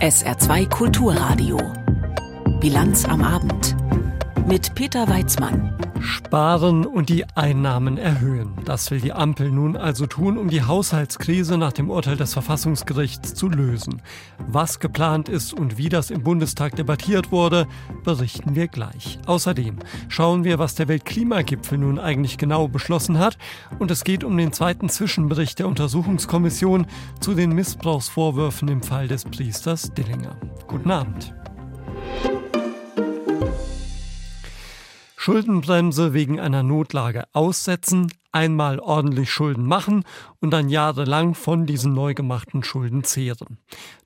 SR2 Kulturradio. Bilanz am Abend. Mit Peter Weizmann. Sparen und die Einnahmen erhöhen. Das will die Ampel nun also tun, um die Haushaltskrise nach dem Urteil des Verfassungsgerichts zu lösen. Was geplant ist und wie das im Bundestag debattiert wurde, berichten wir gleich. Außerdem schauen wir, was der Weltklimagipfel nun eigentlich genau beschlossen hat. Und es geht um den zweiten Zwischenbericht der Untersuchungskommission zu den Missbrauchsvorwürfen im Fall des Priesters Dillinger. Guten Abend. Schuldenbremse wegen einer Notlage aussetzen, einmal ordentlich Schulden machen und dann jahrelang von diesen neu gemachten Schulden zehren.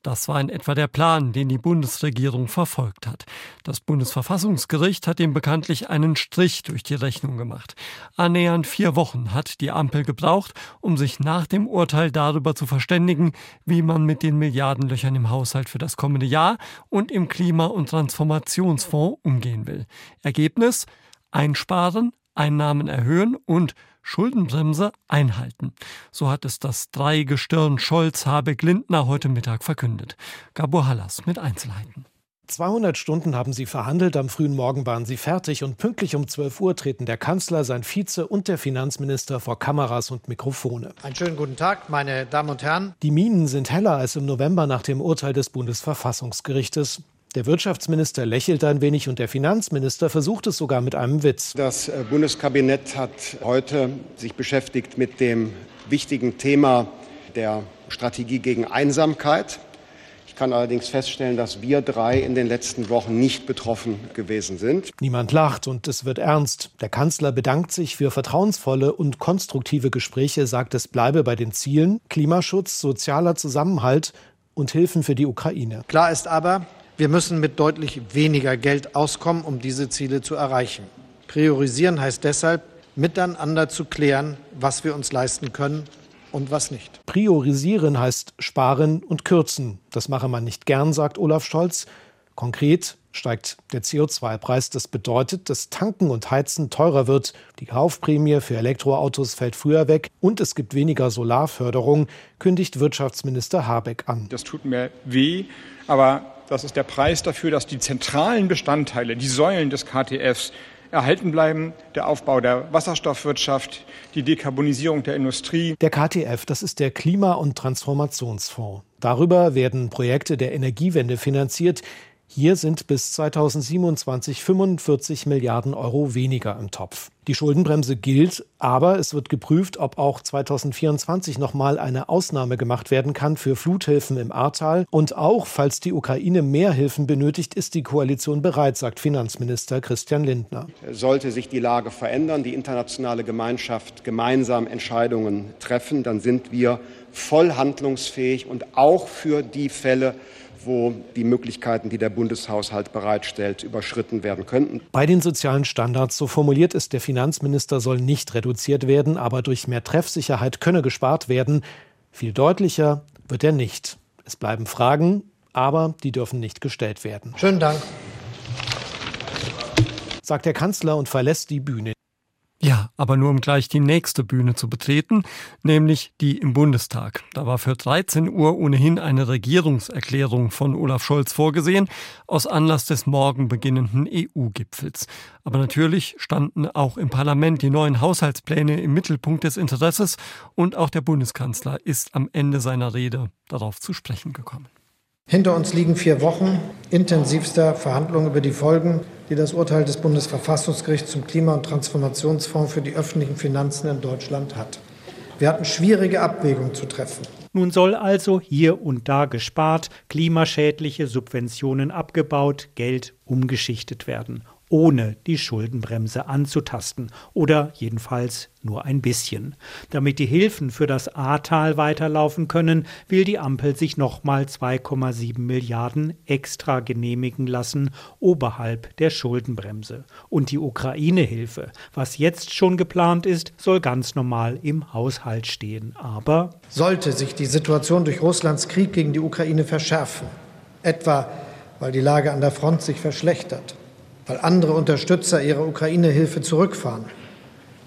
Das war in etwa der Plan, den die Bundesregierung verfolgt hat. Das Bundesverfassungsgericht hat ihm bekanntlich einen Strich durch die Rechnung gemacht. Annähernd vier Wochen hat die Ampel gebraucht, um sich nach dem Urteil darüber zu verständigen, wie man mit den Milliardenlöchern im Haushalt für das kommende Jahr und im Klima- und Transformationsfonds umgehen will. Ergebnis? Einsparen, Einnahmen erhöhen und Schuldenbremse einhalten. So hat es das Dreigestirn Scholz-Habeck-Lindner heute Mittag verkündet. Gabor Hallas mit Einzelheiten. 200 Stunden haben sie verhandelt, am frühen Morgen waren sie fertig und pünktlich um 12 Uhr treten der Kanzler, sein Vize und der Finanzminister vor Kameras und Mikrofone. Einen schönen guten Tag, meine Damen und Herren. Die Minen sind heller als im November nach dem Urteil des Bundesverfassungsgerichtes. Der Wirtschaftsminister lächelt ein wenig und der Finanzminister versucht es sogar mit einem Witz. Das äh, Bundeskabinett hat heute sich beschäftigt mit dem wichtigen Thema der Strategie gegen Einsamkeit. Ich kann allerdings feststellen, dass wir drei in den letzten Wochen nicht betroffen gewesen sind. Niemand lacht und es wird ernst. Der Kanzler bedankt sich für vertrauensvolle und konstruktive Gespräche, sagt, es bleibe bei den Zielen Klimaschutz, sozialer Zusammenhalt und Hilfen für die Ukraine. Klar ist aber, wir müssen mit deutlich weniger Geld auskommen, um diese Ziele zu erreichen. Priorisieren heißt deshalb, miteinander zu klären, was wir uns leisten können und was nicht. Priorisieren heißt sparen und kürzen. Das mache man nicht gern, sagt Olaf Scholz. Konkret steigt der CO2-Preis. Das bedeutet, dass Tanken und Heizen teurer wird. Die Kaufprämie für Elektroautos fällt früher weg und es gibt weniger Solarförderung, kündigt Wirtschaftsminister Habeck an. Das tut mir weh, aber das ist der Preis dafür, dass die zentralen Bestandteile, die Säulen des KTFs erhalten bleiben. Der Aufbau der Wasserstoffwirtschaft, die Dekarbonisierung der Industrie. Der KTF, das ist der Klima- und Transformationsfonds. Darüber werden Projekte der Energiewende finanziert, hier sind bis 2027 45 Milliarden Euro weniger im Topf. Die Schuldenbremse gilt, aber es wird geprüft, ob auch 2024 nochmal eine Ausnahme gemacht werden kann für Fluthilfen im Ahrtal. Und auch, falls die Ukraine mehr Hilfen benötigt, ist die Koalition bereit, sagt Finanzminister Christian Lindner. Sollte sich die Lage verändern, die internationale Gemeinschaft gemeinsam Entscheidungen treffen, dann sind wir voll handlungsfähig und auch für die Fälle, wo die Möglichkeiten, die der Bundeshaushalt bereitstellt, überschritten werden könnten. Bei den sozialen Standards, so formuliert es der Finanzminister, soll nicht reduziert werden, aber durch mehr Treffsicherheit könne gespart werden. Viel deutlicher wird er nicht. Es bleiben Fragen, aber die dürfen nicht gestellt werden. Schönen Dank. Sagt der Kanzler und verlässt die Bühne. Ja, aber nur um gleich die nächste Bühne zu betreten, nämlich die im Bundestag. Da war für 13 Uhr ohnehin eine Regierungserklärung von Olaf Scholz vorgesehen, aus Anlass des morgen beginnenden EU-Gipfels. Aber natürlich standen auch im Parlament die neuen Haushaltspläne im Mittelpunkt des Interesses und auch der Bundeskanzler ist am Ende seiner Rede darauf zu sprechen gekommen. Hinter uns liegen vier Wochen intensivster Verhandlungen über die Folgen, die das Urteil des Bundesverfassungsgerichts zum Klima- und Transformationsfonds für die öffentlichen Finanzen in Deutschland hat. Wir hatten schwierige Abwägungen zu treffen. Nun soll also hier und da gespart, klimaschädliche Subventionen abgebaut, Geld umgeschichtet werden ohne die Schuldenbremse anzutasten oder jedenfalls nur ein bisschen. Damit die Hilfen für das Ahrtal weiterlaufen können, will die Ampel sich nochmal 2,7 Milliarden extra genehmigen lassen oberhalb der Schuldenbremse. Und die Ukraine-Hilfe, was jetzt schon geplant ist, soll ganz normal im Haushalt stehen. Aber sollte sich die Situation durch Russlands Krieg gegen die Ukraine verschärfen, etwa weil die Lage an der Front sich verschlechtert, weil andere Unterstützer ihre Ukraine-Hilfe zurückfahren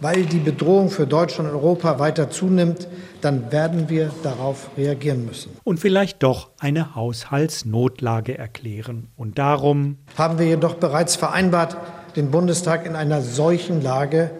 weil die Bedrohung für Deutschland und Europa weiter zunimmt, dann werden wir darauf reagieren müssen. Und vielleicht doch eine Haushaltsnotlage erklären. Und darum haben wir jedoch bereits vereinbart, den Bundestag in einer solchen Lage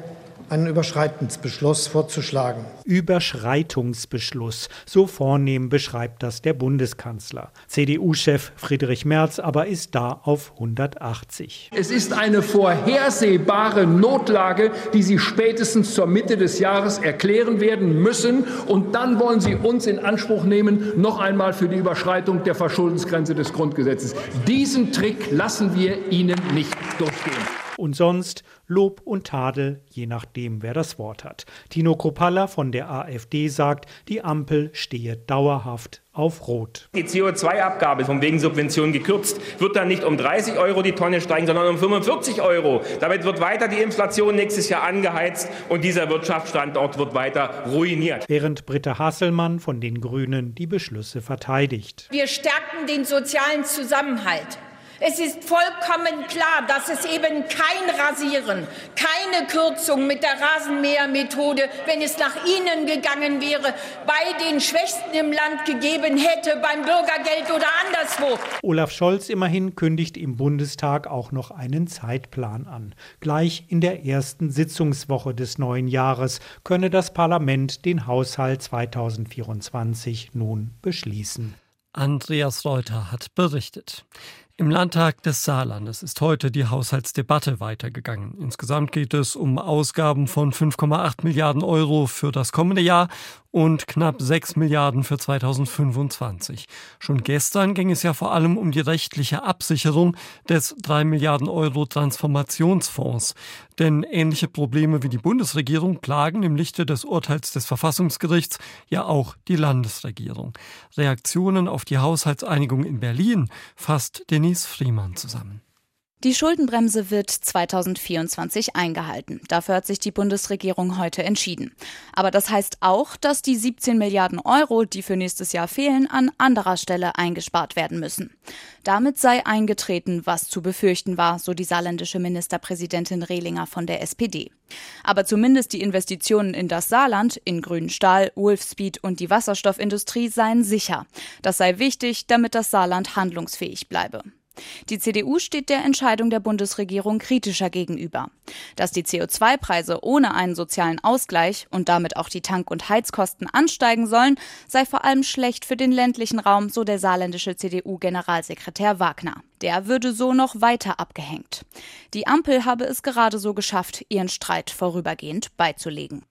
einen Überschreitungsbeschluss vorzuschlagen. Überschreitungsbeschluss, so vornehm beschreibt das der Bundeskanzler. CDU-Chef Friedrich Merz aber ist da auf 180. Es ist eine vorhersehbare Notlage, die Sie spätestens zur Mitte des Jahres erklären werden müssen. Und dann wollen Sie uns in Anspruch nehmen, noch einmal für die Überschreitung der Verschuldensgrenze des Grundgesetzes. Diesen Trick lassen wir Ihnen nicht durchgehen und sonst Lob und Tadel, je nachdem, wer das Wort hat. Tino Kropalla von der AfD sagt, die Ampel stehe dauerhaft auf Rot. Die CO2-Abgabe von wegen Subventionen gekürzt, wird dann nicht um 30 Euro die Tonne steigen, sondern um 45 Euro. Damit wird weiter die Inflation nächstes Jahr angeheizt und dieser Wirtschaftsstandort wird weiter ruiniert. Während Britta Hasselmann von den Grünen die Beschlüsse verteidigt. Wir stärken den sozialen Zusammenhalt. Es ist vollkommen klar, dass es eben kein Rasieren, keine Kürzung mit der Rasenmähermethode, wenn es nach Ihnen gegangen wäre, bei den Schwächsten im Land gegeben hätte, beim Bürgergeld oder anderswo. Olaf Scholz immerhin kündigt im Bundestag auch noch einen Zeitplan an. Gleich in der ersten Sitzungswoche des neuen Jahres könne das Parlament den Haushalt 2024 nun beschließen. Andreas Reuter hat berichtet. Im Landtag des Saarlandes ist heute die Haushaltsdebatte weitergegangen. Insgesamt geht es um Ausgaben von 5,8 Milliarden Euro für das kommende Jahr und knapp 6 Milliarden für 2025. Schon gestern ging es ja vor allem um die rechtliche Absicherung des 3 Milliarden Euro Transformationsfonds. Denn ähnliche Probleme wie die Bundesregierung plagen im Lichte des Urteils des Verfassungsgerichts ja auch die Landesregierung. Reaktionen auf die Haushaltseinigung in Berlin fasst den Denise Friemann zusammen. Die Schuldenbremse wird 2024 eingehalten. Dafür hat sich die Bundesregierung heute entschieden. Aber das heißt auch, dass die 17 Milliarden Euro, die für nächstes Jahr fehlen, an anderer Stelle eingespart werden müssen. Damit sei eingetreten, was zu befürchten war, so die saarländische Ministerpräsidentin Rehlinger von der SPD. Aber zumindest die Investitionen in das Saarland, in grünen Stahl, Wolfspeed und die Wasserstoffindustrie seien sicher. Das sei wichtig, damit das Saarland handlungsfähig bleibe. Die CDU steht der Entscheidung der Bundesregierung kritischer gegenüber. Dass die CO2-Preise ohne einen sozialen Ausgleich und damit auch die Tank- und Heizkosten ansteigen sollen, sei vor allem schlecht für den ländlichen Raum, so der saarländische CDU-Generalsekretär Wagner. Der würde so noch weiter abgehängt. Die Ampel habe es gerade so geschafft, ihren Streit vorübergehend beizulegen.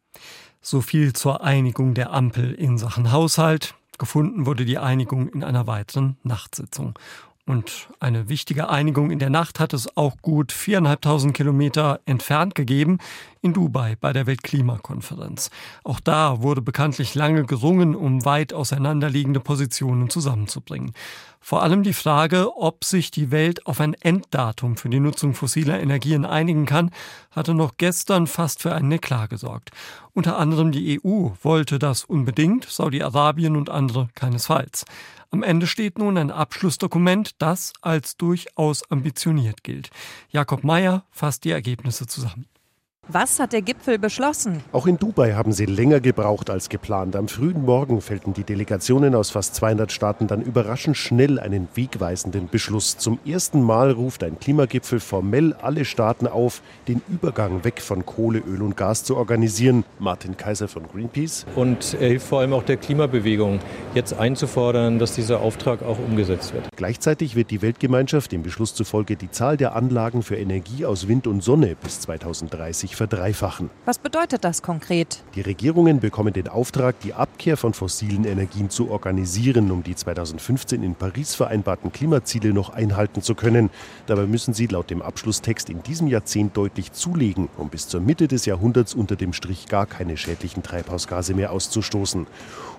So viel zur Einigung der Ampel in Sachen Haushalt. Gefunden wurde die Einigung in einer weiteren Nachtsitzung. Und eine wichtige Einigung in der Nacht hat es auch gut viereinhalbtausend Kilometer entfernt gegeben, in Dubai bei der Weltklimakonferenz. Auch da wurde bekanntlich lange gerungen, um weit auseinanderliegende Positionen zusammenzubringen. Vor allem die Frage, ob sich die Welt auf ein Enddatum für die Nutzung fossiler Energien einigen kann, hatte noch gestern fast für einen Eklat gesorgt. Unter anderem die EU wollte das unbedingt, Saudi-Arabien und andere keinesfalls. Am Ende steht nun ein Abschlussdokument, das als durchaus ambitioniert gilt. Jakob Mayer fasst die Ergebnisse zusammen. Was hat der Gipfel beschlossen? Auch in Dubai haben sie länger gebraucht als geplant. Am frühen Morgen fällten die Delegationen aus fast 200 Staaten dann überraschend schnell einen wegweisenden Beschluss. Zum ersten Mal ruft ein Klimagipfel formell alle Staaten auf, den Übergang weg von Kohle, Öl und Gas zu organisieren. Martin Kaiser von Greenpeace. Und er hilft vor allem auch der Klimabewegung, jetzt einzufordern, dass dieser Auftrag auch umgesetzt wird. Gleichzeitig wird die Weltgemeinschaft dem Beschluss zufolge die Zahl der Anlagen für Energie aus Wind und Sonne bis 2030 sich verdreifachen. Was bedeutet das konkret? Die Regierungen bekommen den Auftrag, die Abkehr von fossilen Energien zu organisieren, um die 2015 in Paris vereinbarten Klimaziele noch einhalten zu können. Dabei müssen sie laut dem Abschlusstext in diesem Jahrzehnt deutlich zulegen, um bis zur Mitte des Jahrhunderts unter dem Strich gar keine schädlichen Treibhausgase mehr auszustoßen.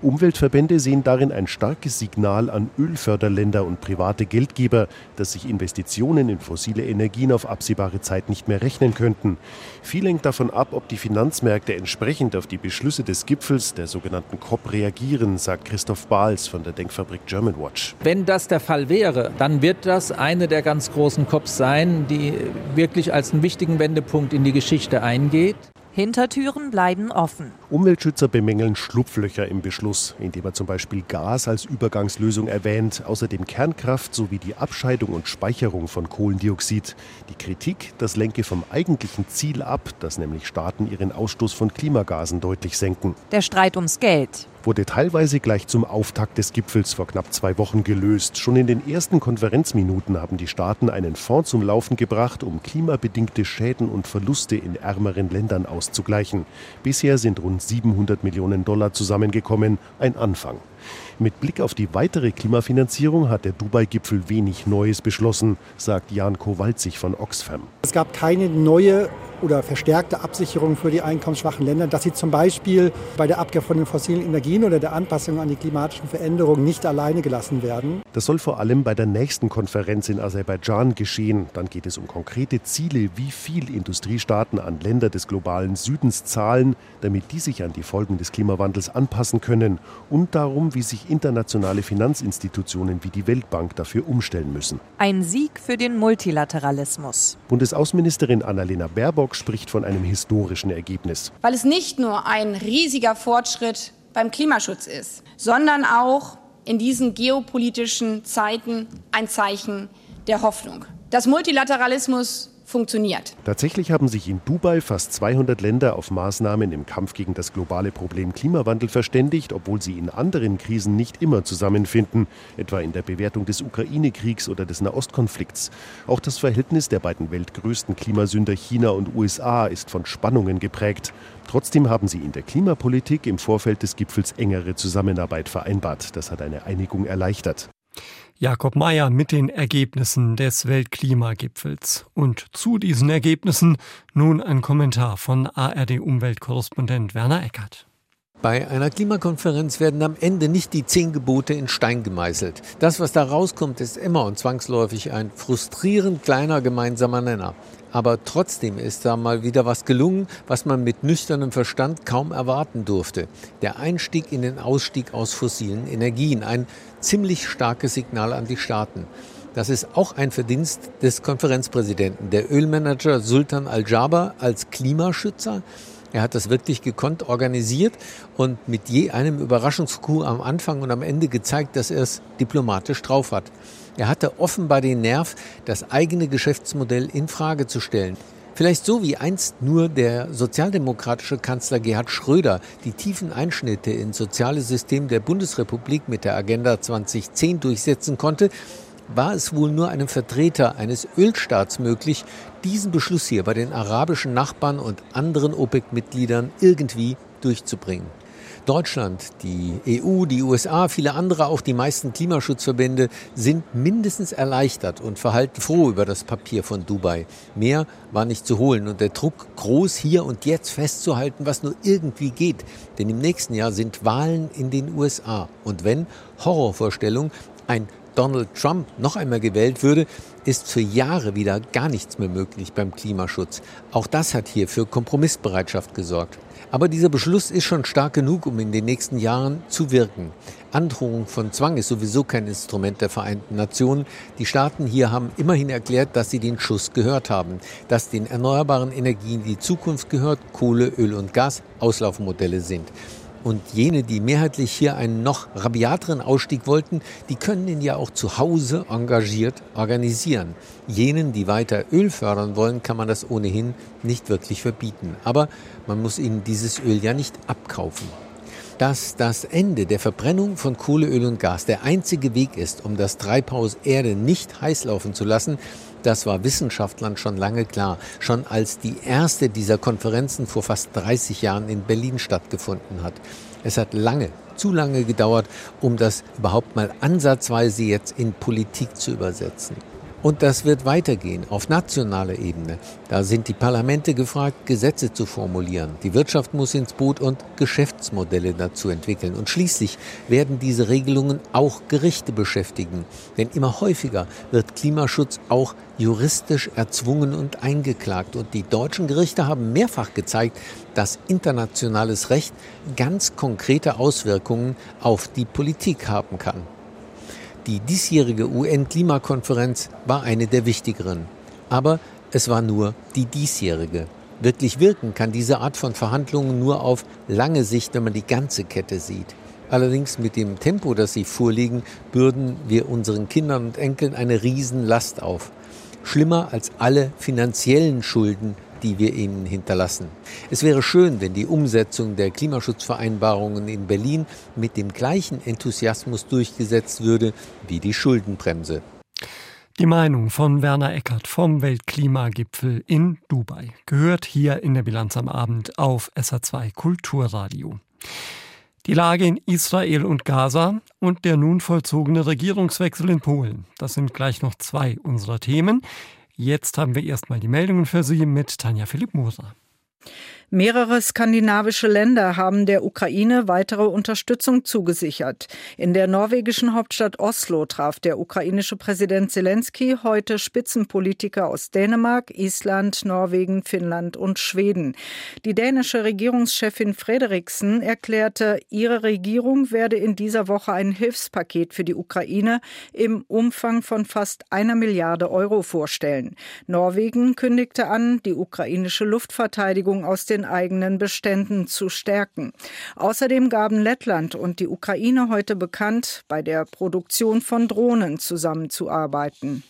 Umweltverbände sehen darin ein starkes Signal an Ölförderländer und private Geldgeber, dass sich Investitionen in fossile Energien auf absehbare Zeit nicht mehr rechnen könnten. Viel hängt davon ab, ob die Finanzmärkte entsprechend auf die Beschlüsse des Gipfels, der sogenannten COP, reagieren, sagt Christoph Bahls von der Denkfabrik Germanwatch. Wenn das der Fall wäre, dann wird das eine der ganz großen COPs sein, die wirklich als einen wichtigen Wendepunkt in die Geschichte eingeht. Hintertüren bleiben offen. Umweltschützer bemängeln Schlupflöcher im Beschluss, indem er zum Beispiel Gas als Übergangslösung erwähnt, außerdem Kernkraft sowie die Abscheidung und Speicherung von Kohlendioxid. Die Kritik, das lenke vom eigentlichen Ziel ab, dass nämlich Staaten ihren Ausstoß von Klimagasen deutlich senken. Der Streit ums Geld wurde teilweise gleich zum Auftakt des Gipfels vor knapp zwei Wochen gelöst. Schon in den ersten Konferenzminuten haben die Staaten einen Fonds zum Laufen gebracht, um klimabedingte Schäden und Verluste in ärmeren Ländern auszugleichen. Bisher sind rund 700 Millionen Dollar zusammengekommen, ein Anfang. Mit Blick auf die weitere Klimafinanzierung hat der Dubai-Gipfel wenig Neues beschlossen, sagt Jan Kowalzig von Oxfam. Es gab keine neue oder verstärkte Absicherung für die einkommensschwachen Länder, dass sie zum Beispiel bei der Abkehr von den fossilen Energien oder der Anpassung an die klimatischen Veränderungen nicht alleine gelassen werden. Das soll vor allem bei der nächsten Konferenz in Aserbaidschan geschehen. Dann geht es um konkrete Ziele, wie viel Industriestaaten an Länder des globalen Südens zahlen, damit die sich an die Folgen des Klimawandels anpassen können und darum, wie sich internationale Finanzinstitutionen wie die Weltbank dafür umstellen müssen. Ein Sieg für den Multilateralismus. Bundesaußenministerin Annalena Spricht von einem historischen Ergebnis. Weil es nicht nur ein riesiger Fortschritt beim Klimaschutz ist, sondern auch in diesen geopolitischen Zeiten ein Zeichen der Hoffnung. Dass Multilateralismus funktioniert. Tatsächlich haben sich in Dubai fast 200 Länder auf Maßnahmen im Kampf gegen das globale Problem Klimawandel verständigt, obwohl sie in anderen Krisen nicht immer zusammenfinden, etwa in der Bewertung des Ukraine-Kriegs oder des Nahostkonflikts. Auch das Verhältnis der beiden weltgrößten Klimasünder China und USA ist von Spannungen geprägt. Trotzdem haben sie in der Klimapolitik im Vorfeld des Gipfels engere Zusammenarbeit vereinbart. Das hat eine Einigung erleichtert. Jakob Mayer mit den Ergebnissen des Weltklimagipfels. Und zu diesen Ergebnissen nun ein Kommentar von ARD-Umweltkorrespondent Werner Eckert. Bei einer Klimakonferenz werden am Ende nicht die zehn Gebote in Stein gemeißelt. Das, was da rauskommt, ist immer und zwangsläufig ein frustrierend kleiner gemeinsamer Nenner. Aber trotzdem ist da mal wieder was gelungen, was man mit nüchternem Verstand kaum erwarten durfte. Der Einstieg in den Ausstieg aus fossilen Energien. Ein ziemlich starkes Signal an die Staaten. Das ist auch ein Verdienst des Konferenzpräsidenten. Der Ölmanager Sultan Al-Jaber als Klimaschützer er hat das wirklich gekonnt organisiert und mit je einem Überraschungskuh am Anfang und am Ende gezeigt, dass er es diplomatisch drauf hat. Er hatte offenbar den Nerv, das eigene Geschäftsmodell in Frage zu stellen. Vielleicht so wie einst nur der sozialdemokratische Kanzler Gerhard Schröder die tiefen Einschnitte ins soziale System der Bundesrepublik mit der Agenda 2010 durchsetzen konnte, war es wohl nur einem Vertreter eines Ölstaats möglich, diesen Beschluss hier bei den arabischen Nachbarn und anderen OPEC-Mitgliedern irgendwie durchzubringen. Deutschland, die EU, die USA, viele andere, auch die meisten Klimaschutzverbände sind mindestens erleichtert und verhalten froh über das Papier von Dubai. Mehr war nicht zu holen und der Druck groß hier und jetzt festzuhalten, was nur irgendwie geht. Denn im nächsten Jahr sind Wahlen in den USA. Und wenn Horrorvorstellung ein Donald Trump noch einmal gewählt würde, ist für Jahre wieder gar nichts mehr möglich beim Klimaschutz. Auch das hat hier für Kompromissbereitschaft gesorgt. Aber dieser Beschluss ist schon stark genug, um in den nächsten Jahren zu wirken. Androhung von Zwang ist sowieso kein Instrument der Vereinten Nationen. Die Staaten hier haben immerhin erklärt, dass sie den Schuss gehört haben, dass den erneuerbaren Energien die Zukunft gehört, Kohle, Öl und Gas Auslaufmodelle sind. Und jene, die mehrheitlich hier einen noch rabiateren Ausstieg wollten, die können ihn ja auch zu Hause engagiert organisieren. Jenen, die weiter Öl fördern wollen, kann man das ohnehin nicht wirklich verbieten. Aber man muss ihnen dieses Öl ja nicht abkaufen. Dass das Ende der Verbrennung von Kohle, Öl und Gas der einzige Weg ist, um das Treibhaus Erde nicht heiß laufen zu lassen, das war Wissenschaftlern schon lange klar, schon als die erste dieser Konferenzen vor fast 30 Jahren in Berlin stattgefunden hat. Es hat lange, zu lange gedauert, um das überhaupt mal ansatzweise jetzt in Politik zu übersetzen. Und das wird weitergehen auf nationaler Ebene. Da sind die Parlamente gefragt, Gesetze zu formulieren. Die Wirtschaft muss ins Boot und Geschäftsmodelle dazu entwickeln. Und schließlich werden diese Regelungen auch Gerichte beschäftigen. Denn immer häufiger wird Klimaschutz auch juristisch erzwungen und eingeklagt. Und die deutschen Gerichte haben mehrfach gezeigt, dass internationales Recht ganz konkrete Auswirkungen auf die Politik haben kann. Die diesjährige UN-Klimakonferenz war eine der wichtigeren. Aber es war nur die diesjährige. Wirklich wirken kann diese Art von Verhandlungen nur auf lange Sicht, wenn man die ganze Kette sieht. Allerdings mit dem Tempo, das sie vorliegen, bürden wir unseren Kindern und Enkeln eine Riesenlast auf. Schlimmer als alle finanziellen Schulden, die wir ihnen hinterlassen. Es wäre schön, wenn die Umsetzung der Klimaschutzvereinbarungen in Berlin mit dem gleichen Enthusiasmus durchgesetzt würde wie die Schuldenbremse. Die Meinung von Werner Eckert vom Weltklimagipfel in Dubai gehört hier in der Bilanz am Abend auf SA2 Kulturradio. Die Lage in Israel und Gaza und der nun vollzogene Regierungswechsel in Polen. Das sind gleich noch zwei unserer Themen. Jetzt haben wir erstmal die Meldungen für Sie mit Tanja Philipp Moser. Mehrere skandinavische Länder haben der Ukraine weitere Unterstützung zugesichert. In der norwegischen Hauptstadt Oslo traf der ukrainische Präsident Zelensky heute Spitzenpolitiker aus Dänemark, Island, Norwegen, Finnland und Schweden. Die dänische Regierungschefin Frederiksen erklärte, ihre Regierung werde in dieser Woche ein Hilfspaket für die Ukraine im Umfang von fast einer Milliarde Euro vorstellen. Norwegen kündigte an, die ukrainische Luftverteidigung aus den eigenen Beständen zu stärken. Außerdem gaben Lettland und die Ukraine heute bekannt, bei der Produktion von Drohnen zusammenzuarbeiten.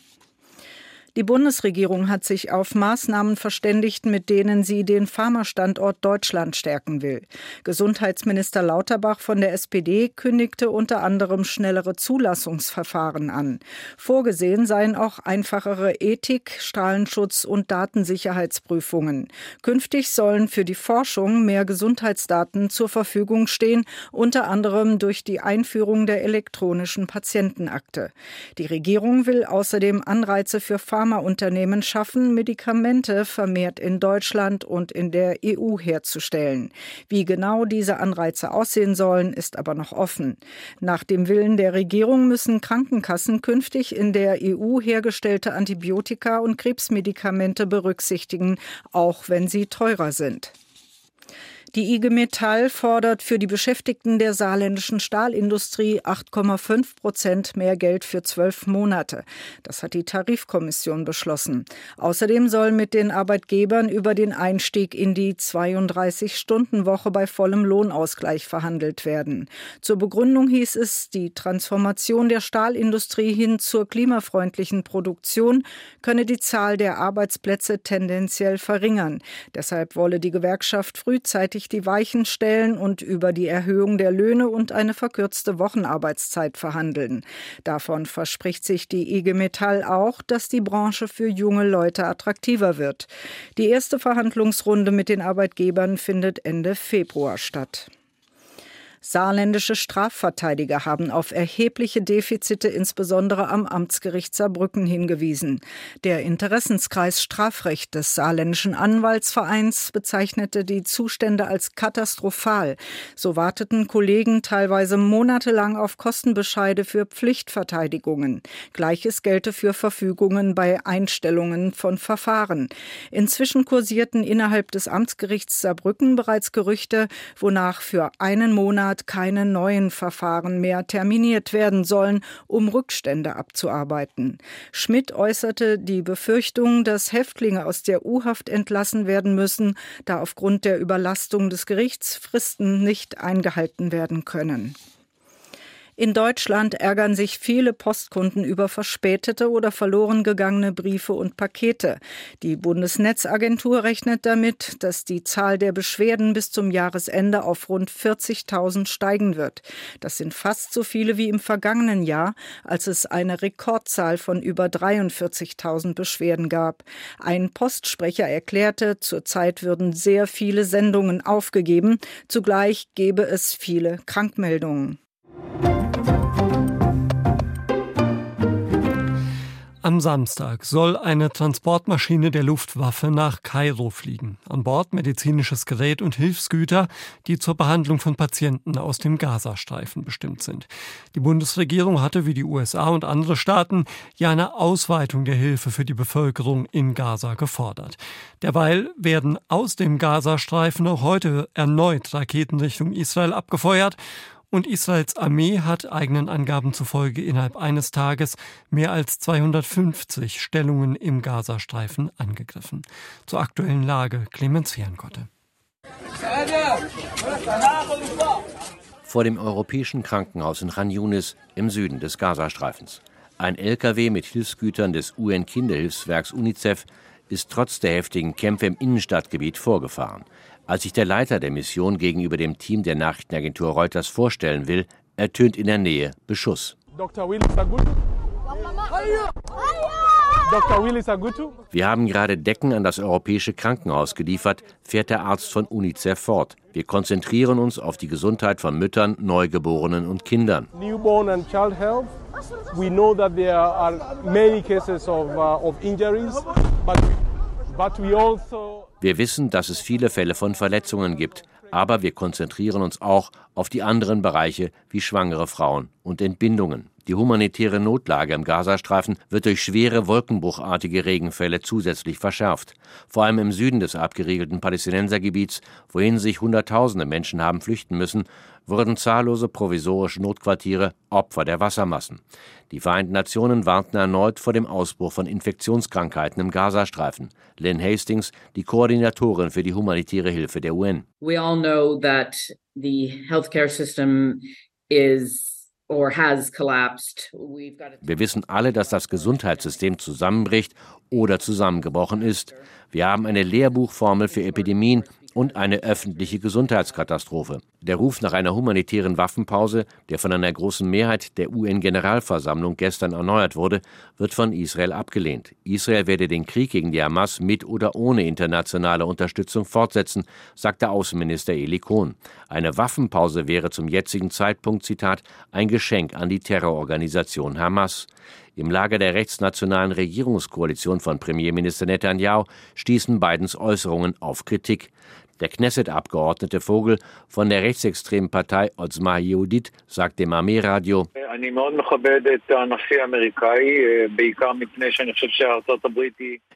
Die Bundesregierung hat sich auf Maßnahmen verständigt, mit denen sie den Pharmastandort Deutschland stärken will. Gesundheitsminister Lauterbach von der SPD kündigte unter anderem schnellere Zulassungsverfahren an. Vorgesehen seien auch einfachere Ethik, Strahlenschutz und Datensicherheitsprüfungen. Künftig sollen für die Forschung mehr Gesundheitsdaten zur Verfügung stehen, unter anderem durch die Einführung der elektronischen Patientenakte. Die Regierung will außerdem Anreize für Pharma Pharmaunternehmen schaffen, Medikamente vermehrt in Deutschland und in der EU herzustellen. Wie genau diese Anreize aussehen sollen, ist aber noch offen. Nach dem Willen der Regierung müssen Krankenkassen künftig in der EU hergestellte Antibiotika und Krebsmedikamente berücksichtigen, auch wenn sie teurer sind. Die IG Metall fordert für die Beschäftigten der saarländischen Stahlindustrie 8,5 Prozent mehr Geld für zwölf Monate. Das hat die Tarifkommission beschlossen. Außerdem soll mit den Arbeitgebern über den Einstieg in die 32-Stunden-Woche bei vollem Lohnausgleich verhandelt werden. Zur Begründung hieß es, die Transformation der Stahlindustrie hin zur klimafreundlichen Produktion könne die Zahl der Arbeitsplätze tendenziell verringern. Deshalb wolle die Gewerkschaft frühzeitig endlich die Weichen stellen und über die Erhöhung der Löhne und eine verkürzte Wochenarbeitszeit verhandeln. Davon verspricht sich die IG Metall auch, dass die Branche für junge Leute attraktiver wird. Die erste Verhandlungsrunde mit den Arbeitgebern findet Ende Februar statt. Saarländische Strafverteidiger haben auf erhebliche Defizite insbesondere am Amtsgericht Saarbrücken hingewiesen. Der Interessenskreis Strafrecht des Saarländischen Anwaltsvereins bezeichnete die Zustände als katastrophal. So warteten Kollegen teilweise monatelang auf Kostenbescheide für Pflichtverteidigungen. Gleiches gelte für Verfügungen bei Einstellungen von Verfahren. Inzwischen kursierten innerhalb des Amtsgerichts Saarbrücken bereits Gerüchte, wonach für einen Monat Monat keine neuen Verfahren mehr terminiert werden sollen, um Rückstände abzuarbeiten. Schmidt äußerte die Befürchtung, dass Häftlinge aus der U-Haft entlassen werden müssen, da aufgrund der Überlastung des Gerichts Fristen nicht eingehalten werden können. In Deutschland ärgern sich viele Postkunden über verspätete oder verloren gegangene Briefe und Pakete. Die Bundesnetzagentur rechnet damit, dass die Zahl der Beschwerden bis zum Jahresende auf rund 40.000 steigen wird. Das sind fast so viele wie im vergangenen Jahr, als es eine Rekordzahl von über 43.000 Beschwerden gab. Ein Postsprecher erklärte, zurzeit würden sehr viele Sendungen aufgegeben, zugleich gebe es viele Krankmeldungen. Am Samstag soll eine Transportmaschine der Luftwaffe nach Kairo fliegen. An Bord medizinisches Gerät und Hilfsgüter, die zur Behandlung von Patienten aus dem Gazastreifen bestimmt sind. Die Bundesregierung hatte wie die USA und andere Staaten ja eine Ausweitung der Hilfe für die Bevölkerung in Gaza gefordert. Derweil werden aus dem Gazastreifen auch heute erneut Raketen Richtung Israel abgefeuert Und Israels Armee hat eigenen Angaben zufolge innerhalb eines Tages mehr als 250 Stellungen im Gazastreifen angegriffen. Zur aktuellen Lage Clemens Fernkotte. Vor dem europäischen Krankenhaus in Khan Yunis im Süden des Gazastreifens. Ein LKW mit Hilfsgütern des UN-Kinderhilfswerks UNICEF ist trotz der heftigen Kämpfe im Innenstadtgebiet vorgefahren. Als sich der Leiter der Mission gegenüber dem Team der Nachrichtenagentur Reuters vorstellen will, ertönt in der Nähe Beschuss. Dr. Willis Agutu. Wir haben gerade Decken an das europäische Krankenhaus geliefert, fährt der Arzt von UNICEF fort. Wir konzentrieren uns auf die Gesundheit von Müttern, Neugeborenen und Kindern. Newborn and child health. We know that there are many cases of, uh, of injuries, but, but we also wir wissen, dass es viele Fälle von Verletzungen gibt, aber wir konzentrieren uns auch auf die anderen Bereiche wie schwangere Frauen und Entbindungen. Die humanitäre Notlage im Gazastreifen wird durch schwere wolkenbruchartige Regenfälle zusätzlich verschärft. Vor allem im Süden des abgeriegelten Palästinensergebiets, wohin sich Hunderttausende Menschen haben flüchten müssen, wurden zahllose provisorische Notquartiere Opfer der Wassermassen. Die Vereinten Nationen warnten erneut vor dem Ausbruch von Infektionskrankheiten im Gazastreifen. Lynn Hastings, die Koordinatorin für die humanitäre Hilfe der UN. We all know that the healthcare system is wir wissen alle, dass das Gesundheitssystem zusammenbricht oder zusammengebrochen ist. Wir haben eine Lehrbuchformel für Epidemien und eine öffentliche Gesundheitskatastrophe. Der Ruf nach einer humanitären Waffenpause, der von einer großen Mehrheit der UN-Generalversammlung gestern erneuert wurde, wird von Israel abgelehnt. Israel werde den Krieg gegen die Hamas mit oder ohne internationale Unterstützung fortsetzen, sagte Außenminister Eli Kohn. Eine Waffenpause wäre zum jetzigen Zeitpunkt, Zitat, ein Geschenk an die Terrororganisation Hamas. Im Lager der rechtsnationalen Regierungskoalition von Premierminister Netanyahu stießen Bidens Äußerungen auf Kritik. Der Knesset-Abgeordnete Vogel von der rechtsextremen Partei Otzma Yehudit sagt dem Armeeradio,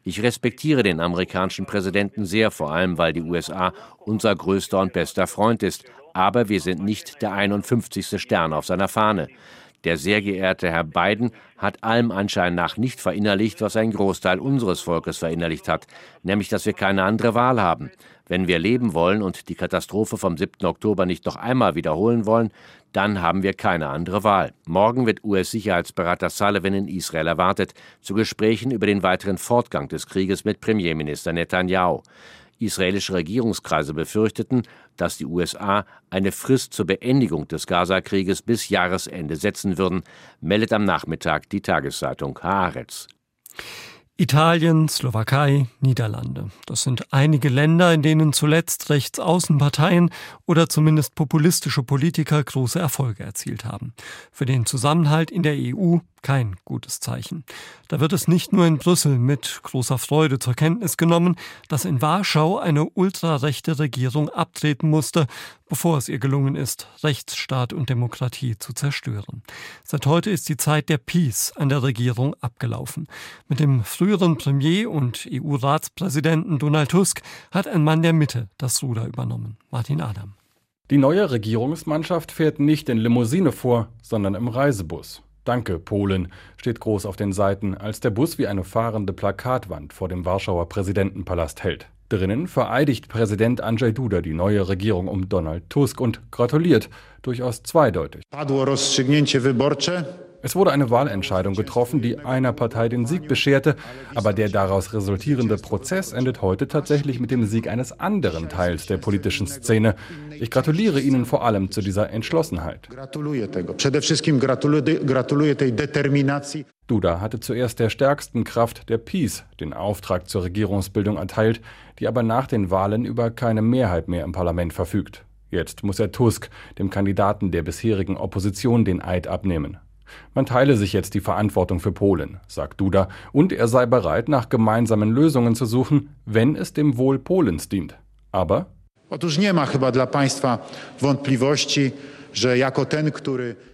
ich respektiere den amerikanischen Präsidenten sehr, vor allem weil die USA unser größter und bester Freund ist. Aber wir sind nicht der 51. Stern auf seiner Fahne. Der sehr geehrte Herr Biden hat allem Anschein nach nicht verinnerlicht, was ein Großteil unseres Volkes verinnerlicht hat, nämlich dass wir keine andere Wahl haben. Wenn wir leben wollen und die Katastrophe vom 7. Oktober nicht noch einmal wiederholen wollen, dann haben wir keine andere Wahl. Morgen wird US-Sicherheitsberater Sullivan in Israel erwartet, zu Gesprächen über den weiteren Fortgang des Krieges mit Premierminister Netanyahu. Israelische Regierungskreise befürchteten, dass die USA eine Frist zur Beendigung des Gaza-Krieges bis Jahresende setzen würden, meldet am Nachmittag die Tageszeitung Haaretz. Italien, Slowakei, Niederlande. Das sind einige Länder, in denen zuletzt Rechtsaußenparteien oder zumindest populistische Politiker große Erfolge erzielt haben. Für den Zusammenhalt in der EU kein gutes Zeichen. Da wird es nicht nur in Brüssel mit großer Freude zur Kenntnis genommen, dass in Warschau eine ultrarechte Regierung abtreten musste, bevor es ihr gelungen ist, Rechtsstaat und Demokratie zu zerstören. Seit heute ist die Zeit der Peace an der Regierung abgelaufen. Mit dem früheren Premier und EU-Ratspräsidenten Donald Tusk hat ein Mann der Mitte das Ruder übernommen. Martin Adam. Die neue Regierungsmannschaft fährt nicht in Limousine vor, sondern im Reisebus. Danke, Polen, steht groß auf den Seiten, als der Bus wie eine fahrende Plakatwand vor dem Warschauer Präsidentenpalast hält. Drinnen vereidigt Präsident Andrzej Duda die neue Regierung um Donald Tusk und gratuliert, durchaus zweideutig. Es wurde eine Wahlentscheidung getroffen, die einer Partei den Sieg bescherte, aber der daraus resultierende Prozess endet heute tatsächlich mit dem Sieg eines anderen Teils der politischen Szene. Ich gratuliere Ihnen vor allem zu dieser Entschlossenheit. Duda hatte zuerst der stärksten Kraft der Peace den Auftrag zur Regierungsbildung erteilt, die aber nach den Wahlen über keine Mehrheit mehr im Parlament verfügt. Jetzt muss er Tusk, dem Kandidaten der bisherigen Opposition, den Eid abnehmen. Man teile sich jetzt die Verantwortung für Polen, sagt Duda, und er sei bereit, nach gemeinsamen Lösungen zu suchen, wenn es dem Wohl Polens dient. Aber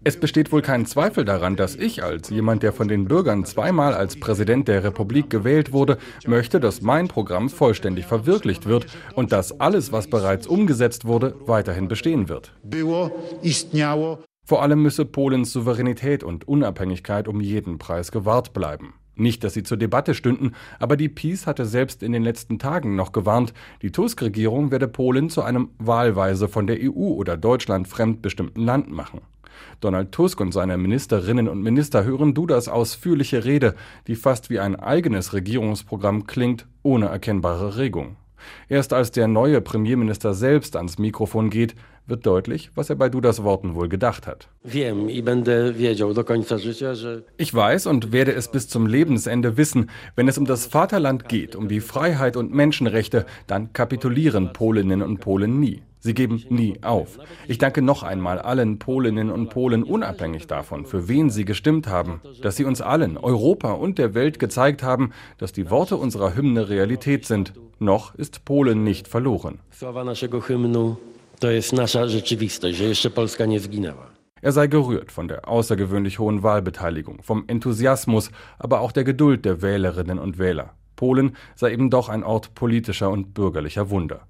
Es besteht wohl kein Zweifel daran, dass ich als jemand, der von den Bürgern zweimal als Präsident der Republik gewählt wurde, möchte, dass mein Programm vollständig verwirklicht wird und dass alles, was bereits umgesetzt wurde, weiterhin bestehen wird. Vor allem müsse Polens Souveränität und Unabhängigkeit um jeden Preis gewahrt bleiben. Nicht, dass sie zur Debatte stünden, aber die PiS hatte selbst in den letzten Tagen noch gewarnt, die Tusk-Regierung werde Polen zu einem wahlweise von der EU oder Deutschland fremdbestimmten Land machen. Donald Tusk und seine Ministerinnen und Minister hören Dudas ausführliche Rede, die fast wie ein eigenes Regierungsprogramm klingt, ohne erkennbare Regung. Erst als der neue Premierminister selbst ans Mikrofon geht, wird deutlich, was er bei Dudas Worten wohl gedacht hat. Ich weiß und werde es bis zum Lebensende wissen, wenn es um das Vaterland geht, um die Freiheit und Menschenrechte, dann kapitulieren Polinnen und Polen nie. Sie geben nie auf. Ich danke noch einmal allen Polinnen und Polen unabhängig davon, für wen sie gestimmt haben, dass sie uns allen, Europa und der Welt gezeigt haben, dass die Worte unserer Hymne Realität sind. Noch ist Polen nicht verloren. Er sei gerührt von der außergewöhnlich hohen Wahlbeteiligung, vom Enthusiasmus, aber auch der Geduld der Wählerinnen und Wähler. Polen sei eben doch ein Ort politischer und bürgerlicher Wunder.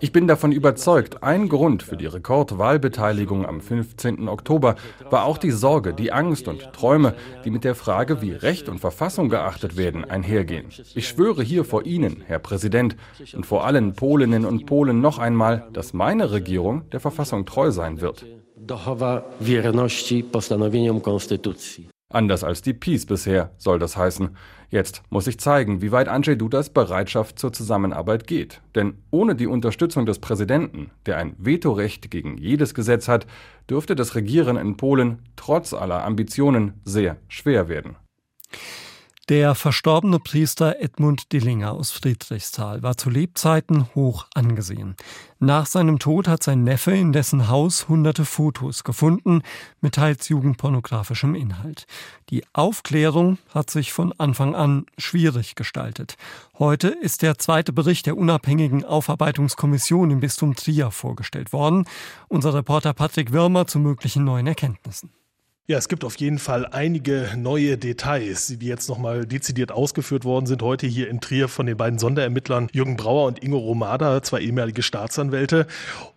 Ich bin davon überzeugt, ein Grund für die Rekordwahlbeteiligung am 15. Oktober war auch die Sorge, die Angst und Träume, die mit der Frage, wie Recht und Verfassung geachtet werden, einhergehen. Ich schwöre hier vor Ihnen, Herr Präsident, und vor allen Polinnen und Polen noch einmal, dass meine Regierung der Verfassung treu sein wird. Anders als die Peace bisher, soll das heißen. Jetzt muss ich zeigen, wie weit Andrzej Dudas Bereitschaft zur Zusammenarbeit geht. Denn ohne die Unterstützung des Präsidenten, der ein Vetorecht gegen jedes Gesetz hat, dürfte das Regieren in Polen trotz aller Ambitionen sehr schwer werden. Der verstorbene Priester Edmund Dillinger aus Friedrichsthal war zu Lebzeiten hoch angesehen. Nach seinem Tod hat sein Neffe in dessen Haus hunderte Fotos gefunden mit teils jugendpornografischem Inhalt. Die Aufklärung hat sich von Anfang an schwierig gestaltet. Heute ist der zweite Bericht der unabhängigen Aufarbeitungskommission im Bistum Trier vorgestellt worden. Unser Reporter Patrick Wirmer zu möglichen neuen Erkenntnissen. Ja, es gibt auf jeden Fall einige neue Details, die jetzt nochmal dezidiert ausgeführt worden sind. Heute hier in Trier von den beiden Sonderermittlern Jürgen Brauer und Ingo Romada, zwei ehemalige Staatsanwälte.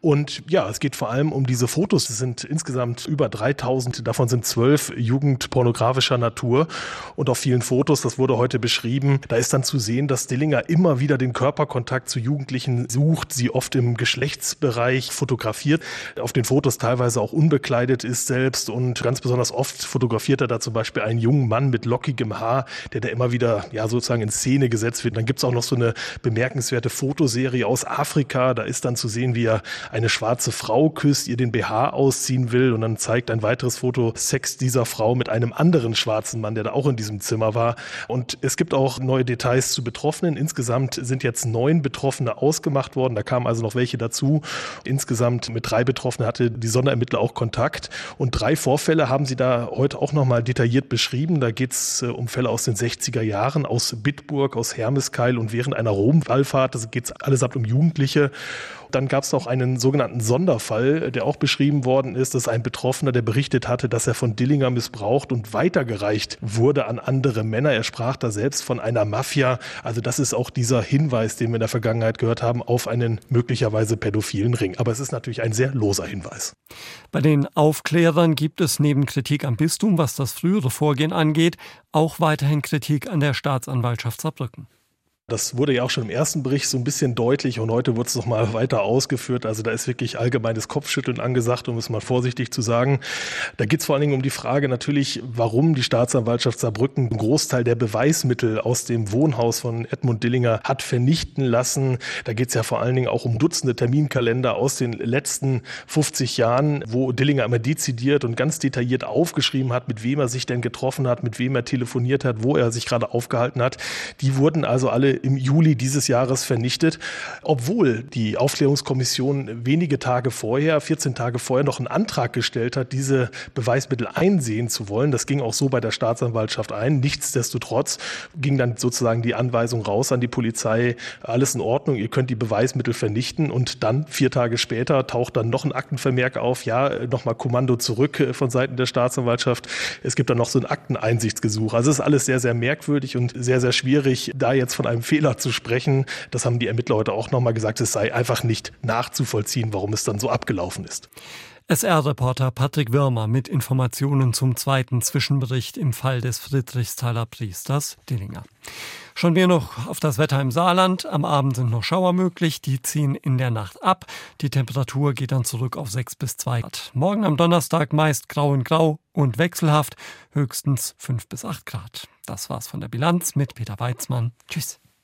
Und ja, es geht vor allem um diese Fotos. Es sind insgesamt über 3000, davon sind zwölf jugendpornografischer Natur. Und auf vielen Fotos, das wurde heute beschrieben, da ist dann zu sehen, dass Dillinger immer wieder den Körperkontakt zu Jugendlichen sucht, sie oft im Geschlechtsbereich fotografiert, auf den Fotos teilweise auch unbekleidet ist selbst und ganz besonders besonders oft fotografiert er da zum Beispiel einen jungen Mann mit lockigem Haar, der da immer wieder ja sozusagen in Szene gesetzt wird. Und dann gibt es auch noch so eine bemerkenswerte Fotoserie aus Afrika. Da ist dann zu sehen, wie er eine schwarze Frau küsst, ihr den BH ausziehen will. Und dann zeigt ein weiteres Foto Sex dieser Frau mit einem anderen schwarzen Mann, der da auch in diesem Zimmer war. Und es gibt auch neue Details zu Betroffenen. Insgesamt sind jetzt neun Betroffene ausgemacht worden. Da kamen also noch welche dazu. Insgesamt mit drei Betroffenen hatte die Sonderermittler auch Kontakt. Und drei Vorfälle haben Sie da heute auch nochmal detailliert beschrieben. Da geht es äh, um Fälle aus den 60er Jahren, aus Bitburg, aus Hermeskeil und während einer Romwallfahrt. Da geht es allesamt um Jugendliche. Dann gab es noch einen sogenannten Sonderfall, der auch beschrieben worden ist, dass ein Betroffener, der berichtet hatte, dass er von Dillinger missbraucht und weitergereicht wurde an andere Männer. Er sprach da selbst von einer Mafia. Also das ist auch dieser Hinweis, den wir in der Vergangenheit gehört haben, auf einen möglicherweise pädophilen Ring. Aber es ist natürlich ein sehr loser Hinweis. Bei den Aufklärern gibt es neben Kritik am Bistum, was das frühere Vorgehen angeht, auch weiterhin Kritik an der Staatsanwaltschaft Saarbrücken. Das wurde ja auch schon im ersten Bericht so ein bisschen deutlich und heute wurde es noch mal weiter ausgeführt. Also da ist wirklich allgemeines Kopfschütteln angesagt, um es mal vorsichtig zu sagen. Da geht es vor allen Dingen um die Frage natürlich, warum die Staatsanwaltschaft Saarbrücken einen Großteil der Beweismittel aus dem Wohnhaus von Edmund Dillinger hat vernichten lassen. Da geht es ja vor allen Dingen auch um Dutzende Terminkalender aus den letzten 50 Jahren, wo Dillinger immer dezidiert und ganz detailliert aufgeschrieben hat, mit wem er sich denn getroffen hat, mit wem er telefoniert hat, wo er sich gerade aufgehalten hat. Die wurden also alle im Juli dieses Jahres vernichtet, obwohl die Aufklärungskommission wenige Tage vorher, 14 Tage vorher, noch einen Antrag gestellt hat, diese Beweismittel einsehen zu wollen. Das ging auch so bei der Staatsanwaltschaft ein. Nichtsdestotrotz ging dann sozusagen die Anweisung raus an die Polizei, alles in Ordnung, ihr könnt die Beweismittel vernichten. Und dann, vier Tage später, taucht dann noch ein Aktenvermerk auf, ja, nochmal Kommando zurück äh, von Seiten der Staatsanwaltschaft. Es gibt dann noch so ein Akteneinsichtsgesuch. Also es ist alles sehr, sehr merkwürdig und sehr, sehr schwierig, da jetzt von einem Fehler zu sprechen. Das haben die Ermittler heute auch nochmal gesagt. Es sei einfach nicht nachzuvollziehen, warum es dann so abgelaufen ist. SR-Reporter Patrick Wirmer mit Informationen zum zweiten Zwischenbericht im Fall des Friedrichsthaler Priesters Dillinger. Schauen wir noch auf das Wetter im Saarland. Am Abend sind noch Schauer möglich. Die ziehen in der Nacht ab. Die Temperatur geht dann zurück auf 6 bis 2 Grad. Morgen am Donnerstag meist grau in grau und wechselhaft. Höchstens 5 bis 8 Grad. Das war's von der Bilanz mit Peter Weizmann. Tschüss.